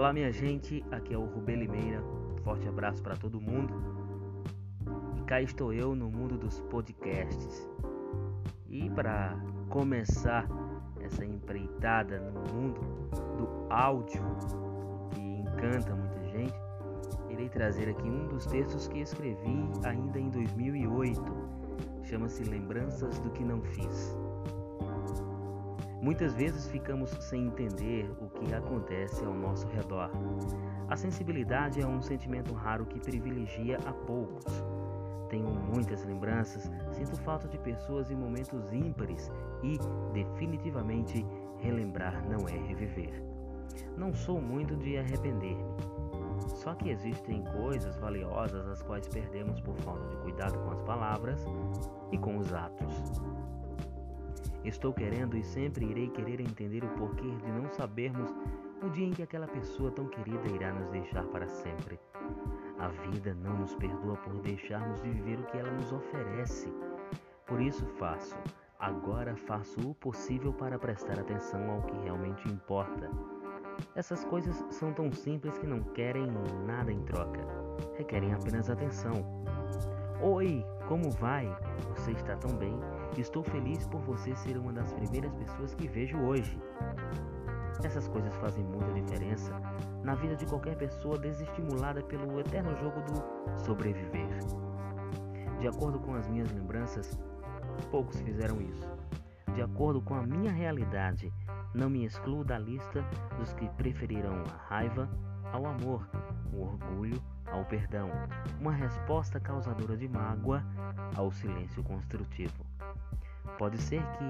Olá, minha gente, aqui é o Rubem Limeira. Forte abraço para todo mundo. E cá estou eu no mundo dos podcasts. E para começar essa empreitada no mundo do áudio que encanta muita gente, irei trazer aqui um dos textos que escrevi ainda em 2008. Chama-se Lembranças do que não fiz. Muitas vezes ficamos sem entender o que acontece ao nosso redor. A sensibilidade é um sentimento raro que privilegia a poucos. Tenho muitas lembranças, sinto falta de pessoas e momentos ímpares e, definitivamente, relembrar não é reviver. Não sou muito de arrepender-me. Só que existem coisas valiosas as quais perdemos por falta de cuidado com as palavras e com os atos. Estou querendo e sempre irei querer entender o porquê de não sabermos o dia em que aquela pessoa tão querida irá nos deixar para sempre. A vida não nos perdoa por deixarmos de viver o que ela nos oferece. Por isso faço, agora faço o possível para prestar atenção ao que realmente importa. Essas coisas são tão simples que não querem nada em troca, requerem apenas atenção. Oi, como vai? Você está tão bem? Estou feliz por você ser uma das primeiras pessoas que vejo hoje. Essas coisas fazem muita diferença na vida de qualquer pessoa desestimulada pelo eterno jogo do sobreviver. De acordo com as minhas lembranças, poucos fizeram isso. De acordo com a minha realidade, não me excluo da lista dos que preferiram a raiva ao amor, o orgulho ao perdão, uma resposta causadora de mágoa ao silêncio construtivo. Pode ser que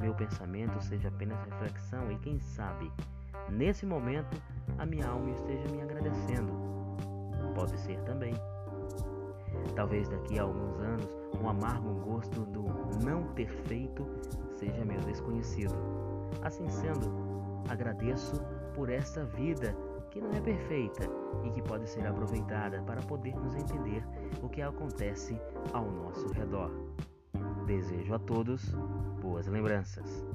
meu pensamento seja apenas reflexão e quem sabe, nesse momento, a minha alma esteja me agradecendo. Pode ser também. Talvez daqui a alguns anos, um amargo gosto do não ter feito seja meu desconhecido. Assim sendo, agradeço por esta vida que não é perfeita e que pode ser aproveitada para podermos entender o que acontece ao nosso redor. Desejo a todos boas lembranças.